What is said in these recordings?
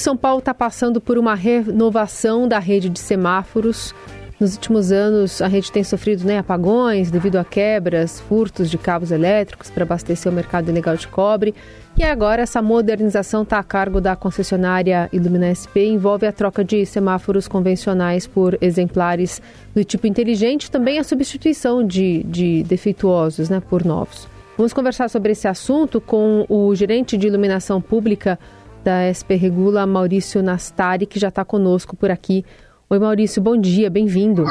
São Paulo está passando por uma renovação da rede de semáforos. Nos últimos anos, a rede tem sofrido né, apagões devido a quebras, furtos de cabos elétricos para abastecer o mercado ilegal de cobre. E agora essa modernização está a cargo da concessionária Ilumina SP e envolve a troca de semáforos convencionais por exemplares do tipo inteligente também a substituição de, de defeituosos né, por novos. Vamos conversar sobre esse assunto com o gerente de iluminação pública da SP Regula, Maurício Nastari, que já está conosco por aqui. Oi, Maurício, bom dia, bem-vindo.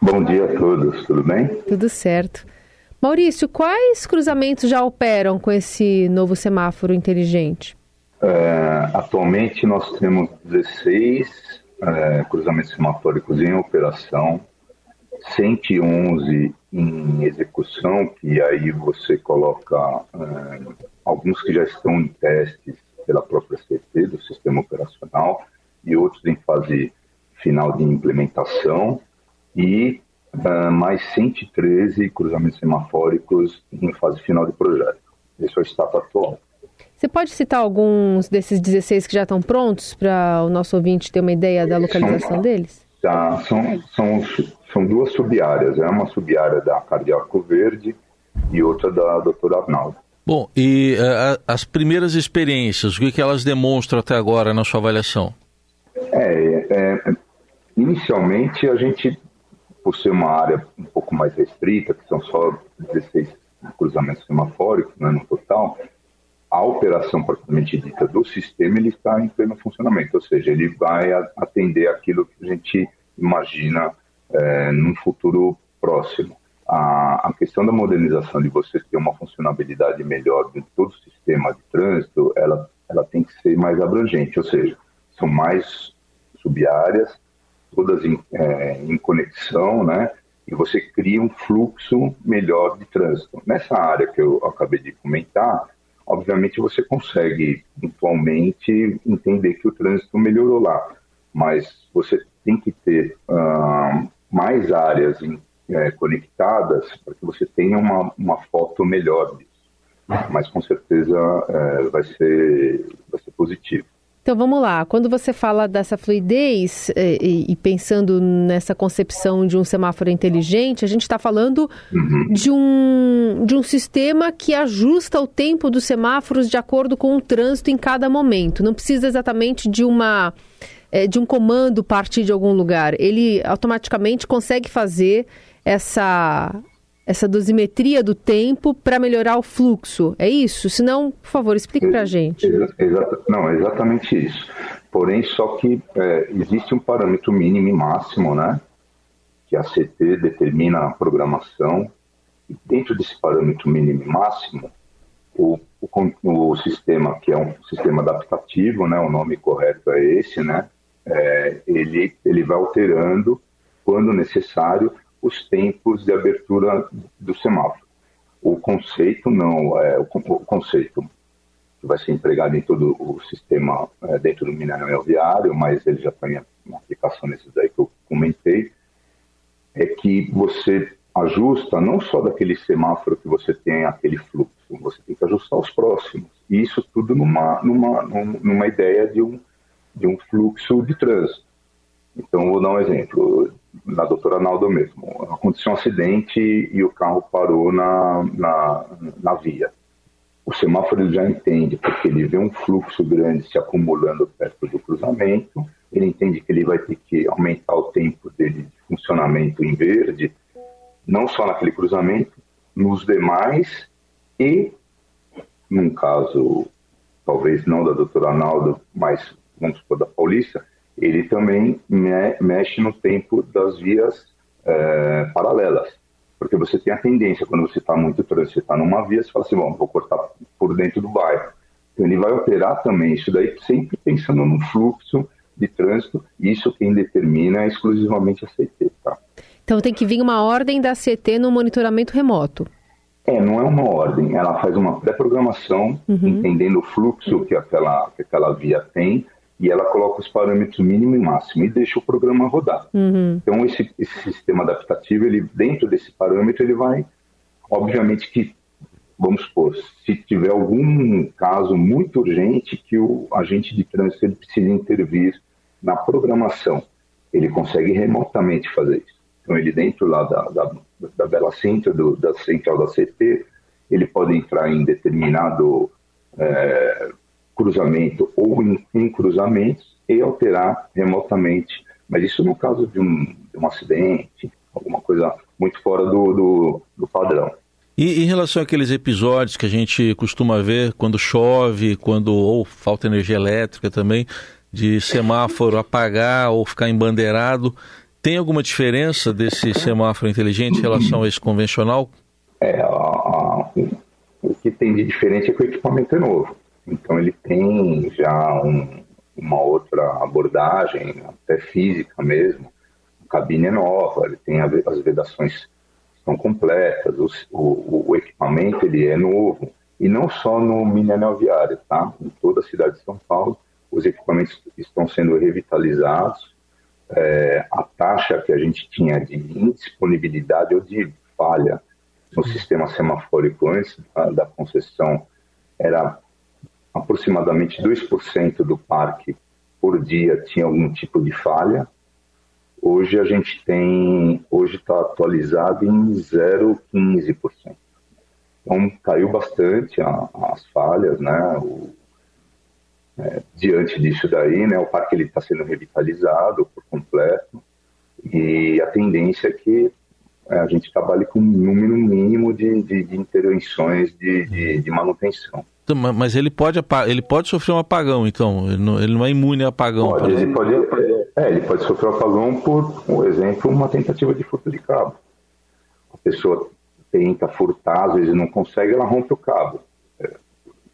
Bom dia a todos, tudo bem? Tudo certo. Maurício, quais cruzamentos já operam com esse novo semáforo inteligente? É, atualmente nós temos 16 é, cruzamentos semafóricos em operação, 111 em execução, que aí você coloca é, alguns que já estão em testes pela própria CT do sistema operacional e outros em fase final de implementação e uh, mais 113 cruzamentos semafóricos em fase final de projeto. Esse é o estado atual. Você pode citar alguns desses 16 que já estão prontos para o nosso ouvinte ter uma ideia da localização são, deles? Tá, são, são, são duas sub-áreas. É uma sub-área da Cardiaco Verde e outra da doutora Arnaldo. Bom, e uh, as primeiras experiências, o que, que elas demonstram até agora na sua avaliação? É, é, Inicialmente, a gente, por ser uma área um pouco mais restrita, que são só 16 cruzamentos semafóricos né, no total, a operação propriamente dita do sistema ele está em pleno funcionamento, ou seja, ele vai atender aquilo que a gente imagina é, num futuro próximo. A, a, questão da modernização, de você ter uma funcionalidade melhor de todo o sistema de trânsito, ela, ela tem que ser mais abrangente, ou seja, são mais sub-áreas, todas em, é, em conexão, né? E você cria um fluxo melhor de trânsito. Nessa área que eu acabei de comentar, obviamente você consegue pontualmente entender que o trânsito melhorou lá, mas você tem que ter uh, mais áreas em, é, conectadas para que você tenha uma, uma foto melhor disso. Mas com certeza é, vai, ser, vai ser positivo. Então vamos lá, quando você fala dessa fluidez eh, e, e pensando nessa concepção de um semáforo inteligente, a gente está falando uhum. de, um, de um sistema que ajusta o tempo dos semáforos de acordo com o trânsito em cada momento. Não precisa exatamente de uma eh, de um comando partir de algum lugar. Ele automaticamente consegue fazer essa essa dosimetria do tempo para melhorar o fluxo. É isso? Se não, por favor, explique para a gente. Exa não, é exatamente isso. Porém, só que é, existe um parâmetro mínimo e máximo, né? Que a CT determina a programação. E dentro desse parâmetro mínimo e máximo, o, o, o, sistema, que é um sistema adaptativo, né? O nome correto é esse, né? É, ele, ele vai alterando, quando necessário, os tempos de abertura do semáforo. O conceito não é o, conceito que vai ser empregado em todo o sistema é, dentro do minério viário, mas ele já tem uma aplicação nesses daí que eu comentei, é que você ajusta não só daquele semáforo que você tem aquele fluxo, você tem que ajustar os próximos. E isso tudo numa, numa, numa ideia de um, de um fluxo de trânsito. Então, vou dar um exemplo na doutora Naldo mesmo. Aconteceu um acidente e o carro parou na, na, na via. O semáforo ele já entende, porque ele vê um fluxo grande se acumulando perto do cruzamento, ele entende que ele vai ter que aumentar o tempo dele de funcionamento em verde, não só naquele cruzamento, nos demais e, num caso, talvez não da doutora Naldo, mas vamos supor da Paulista, ele também me mexe no tempo das vias é, paralelas. Porque você tem a tendência, quando você está muito trânsito, você está numa via, você fala assim, bom, vou cortar por dentro do bairro. Então ele vai operar também isso daí, sempre pensando no fluxo de trânsito, isso quem determina é exclusivamente a CT, tá? Então tem que vir uma ordem da CT no monitoramento remoto. É, não é uma ordem, ela faz uma pré-programação, uhum. entendendo o fluxo que aquela, que aquela via tem, e ela coloca os parâmetros mínimo e máximo e deixa o programa rodar. Uhum. Então esse, esse sistema adaptativo, ele dentro desse parâmetro, ele vai, obviamente que vamos supor, se tiver algum caso muito urgente que o agente de trânsito precisa intervir na programação, ele consegue remotamente fazer isso. Então, ele dentro lá da, da, da Bela Center, do, da central da CT, ele pode entrar em determinado é, cruzamento ou em, em, cruzamentos e alterar remotamente. Mas isso no caso de um, de um acidente, alguma coisa muito fora do, do, do padrão. E em relação àqueles episódios que a gente costuma ver quando chove, quando ou falta energia elétrica também, de semáforo apagar ou ficar embandeirado, tem alguma diferença desse semáforo inteligente em relação a esse convencional? É, a, a, o que tem de diferente é que o equipamento é novo. Então ele tem já um, uma outra abordagem, até física mesmo. A cabine é nova, ele tem as vedações estão completas, o, o, o, equipamento ele é novo. E não só no mini anel viário, tá? Em toda a cidade de São Paulo, os equipamentos estão sendo revitalizados. É, a taxa que a gente tinha de indisponibilidade ou de falha no sistema semafórico antes da, da concessão era aproximadamente 2% do parque por dia tinha algum tipo de falha Hoje a gente tem, hoje está atualizado em 0,15%. Então caiu bastante a, as falhas, né? O, é, diante disso daí, né? O parque ele está sendo revitalizado por completo e a tendência é que é, a gente trabalhe com um número mínimo de, de, de intervenções de, de, de manutenção. Mas ele pode, ele pode sofrer um apagão, então? Ele não, ele não é imune a apagão? Pode, ele pode, é, ele pode sofrer um apagão por, por exemplo, uma tentativa de furto de cabo. A pessoa tenta furtar, às vezes não consegue, ela rompe o cabo. É,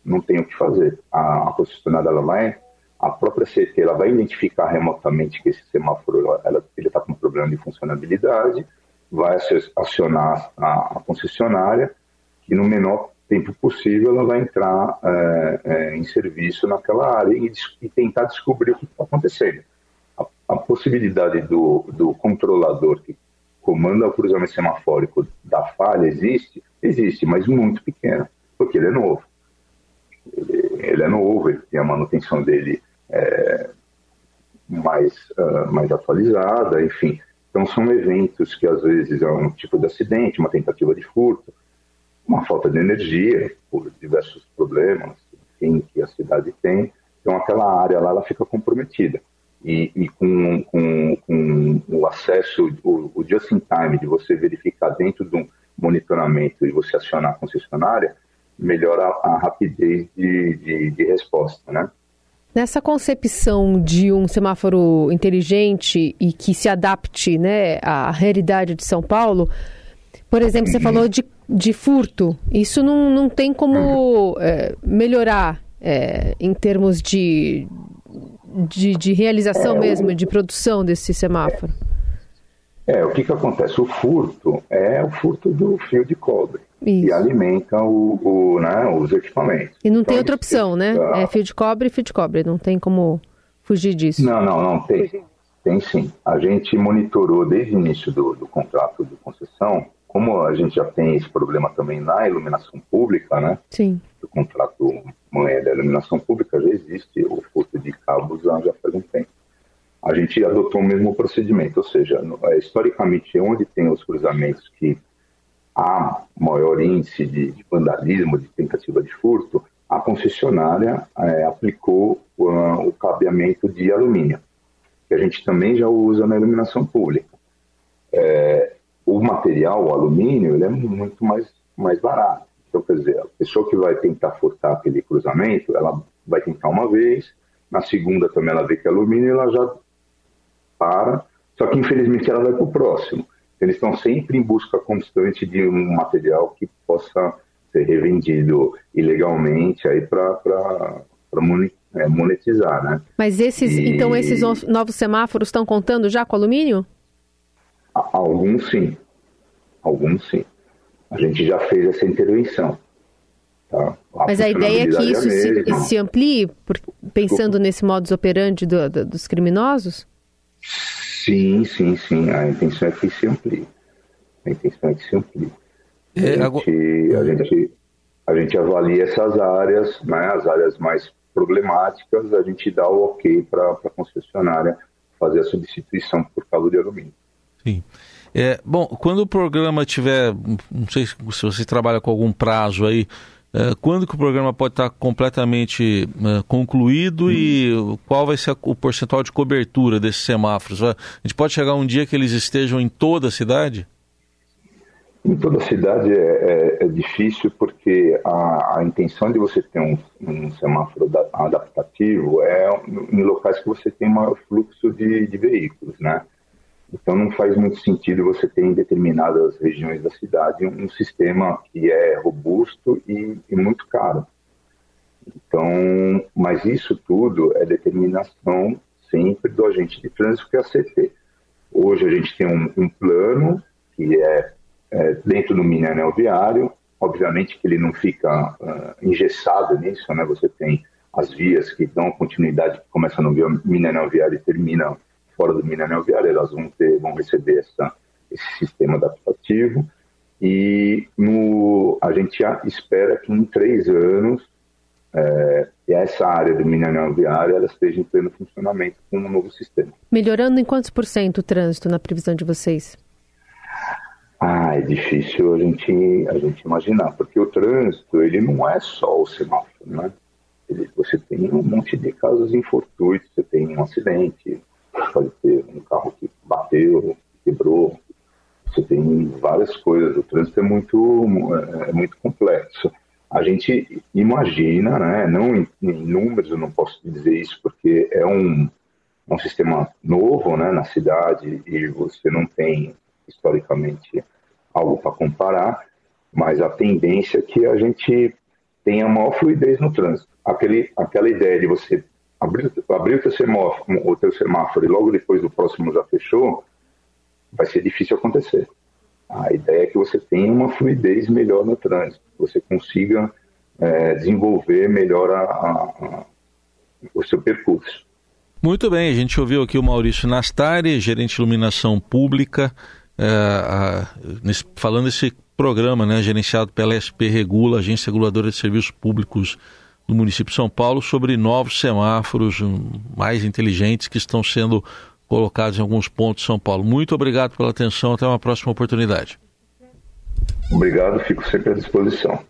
não tem o que fazer. A, a concessionária, ela vai, a própria CT, ela vai identificar remotamente que esse semáforo, ela, ele está com problema de funcionabilidade, vai acionar a, a concessionária, que no menor tempo possível ela vai entrar é, é, em serviço naquela área e, e tentar descobrir o que está acontecendo. A, a, possibilidade do, do controlador que comanda o cruzamento semafórico da falha existe? Existe, mas muito pequena, porque ele é novo. Ele, ele é novo, ele tem a manutenção dele é, mais, uh, mais atualizada, enfim. Então são eventos que às vezes é um tipo de acidente, uma tentativa de furto, uma falta de energia por diversos problemas enfim, que a cidade tem. Então aquela área lá ela fica comprometida. E, e com, com, com, o acesso, o, o just in time, de você verificar dentro de um monitoramento e você acionar a concessionária, melhora a, a rapidez de, de, de resposta, né? Nessa concepção de um semáforo inteligente e que se adapte né, à realidade de São Paulo, por exemplo, você falou de, de furto. Isso não, não tem como é, melhorar é, em termos de, de, de realização mesmo, de produção desse semáforo? É, o que, que acontece? O furto é o furto do fio de cobre. Isso. E alimenta o, o né, os equipamentos. E não então, tem outra opção, né? É fio de cobre e fio de cobre. Não tem como fugir disso. Não, não, não. Tem, tem sim. A gente monitorou desde o início do, do contrato de concessão como a gente já tem esse problema também na iluminação pública, né? Sim. O contrato mãe da iluminação pública já existe o furto de cabos já, já faz um tempo. A gente adotou o mesmo procedimento, ou seja, é, historicamente, onde tem os cruzamentos que há maior índice de, de vandalismo, de tentativa de furto, a concessionária é, aplicou uh, o cabeamento de alumínio, que a gente também já usa na iluminação pública. É, o material, o alumínio, ele é muito mais, mais barato. Então, quer dizer, a pessoa que vai tentar furtar aquele cruzamento, ela vai tentar uma vez, na segunda também ela vê que é alumínio e ela já para, só que infelizmente ela vai para o próximo. Eles estão sempre em busca constante de um material que possa ser revendido ilegalmente aí para é, monetizar, né? Mas esses, e... então esses novos semáforos estão contando já com alumínio? Alguns sim, alguns sim. A gente já fez essa intervenção. Tá? A Mas a ideia é que isso é se, se, amplie, por, pensando nesse modus operandi do, do, dos criminosos? Sim, sim, sim. A intenção é que se amplie. A intenção é que se amplie. É, a, gente, a gente a gente avalia essas áreas, né, as áreas mais problemáticas, a gente dá o ok para a concessionária fazer a substituição por cabo de alumínio. Sim. É, bom, quando o programa tiver, não sei se você trabalha com algum prazo aí, é, quando que o programa pode estar completamente é, concluído hum. e qual vai ser o percentual de cobertura desses semáforos? A gente pode chegar um dia que eles estejam em toda a cidade? Em toda a cidade é, é, é difícil porque a, a, intenção de você ter um, um, semáforo adaptativo é em locais que você tem maior fluxo de, de veículos, né? Então não faz muito sentido você ter em determinadas regiões da cidade um sistema que é robusto e, e muito caro. Então, mas isso tudo é determinação sempre do agente de trânsito que é a CT. Hoje a gente tem um, um plano que é, é, dentro do mini anel viário, obviamente que ele não fica uh, engessado nisso, né? Você tem as vias que dão continuidade, que começa no mini anel viário e termina fora do Mineral Viário, elas vão, ter, vão receber essa, esse sistema adaptativo. E no, a gente espera que em três anos é, essa área do mineral viário ela esteja em pleno funcionamento com um novo sistema. Melhorando em quantos por cento o trânsito na previsão de vocês? Ah, é difícil a gente, a gente imaginar, porque o trânsito ele não é só o semáforo, né? Ele, você tem um monte de casos infortuitos, você tem um acidente, pode ter um carro que bateu, quebrou. Você tem várias coisas. O trânsito é muito, é muito complexo. A gente imagina, né, não em, em números, eu não posso dizer isso porque é um, um sistema novo né, na cidade e você não tem historicamente algo para comparar, mas a tendência é que a gente tenha maior fluidez no trânsito. Aquele, aquela ideia de você abrir, abrir o, teu semáforo, o teu semáforo e logo depois do próximo já fechou, vai ser difícil acontecer. A ideia é que você tenha uma fluidez melhor no trânsito, você consiga é, desenvolver melhor a, a, a, o seu percurso. Muito bem, a gente ouviu aqui o Maurício Nastari, gerente de iluminação pública, é, nesse, falando desse programa né, gerenciado pela SP Regula, Agência Reguladora de Serviços Públicos do município de São Paulo sobre novos semáforos mais inteligentes que estão sendo colocados em alguns pontos de São Paulo. Muito obrigado pela atenção, até uma próxima oportunidade. Obrigado, fico sempre à disposição.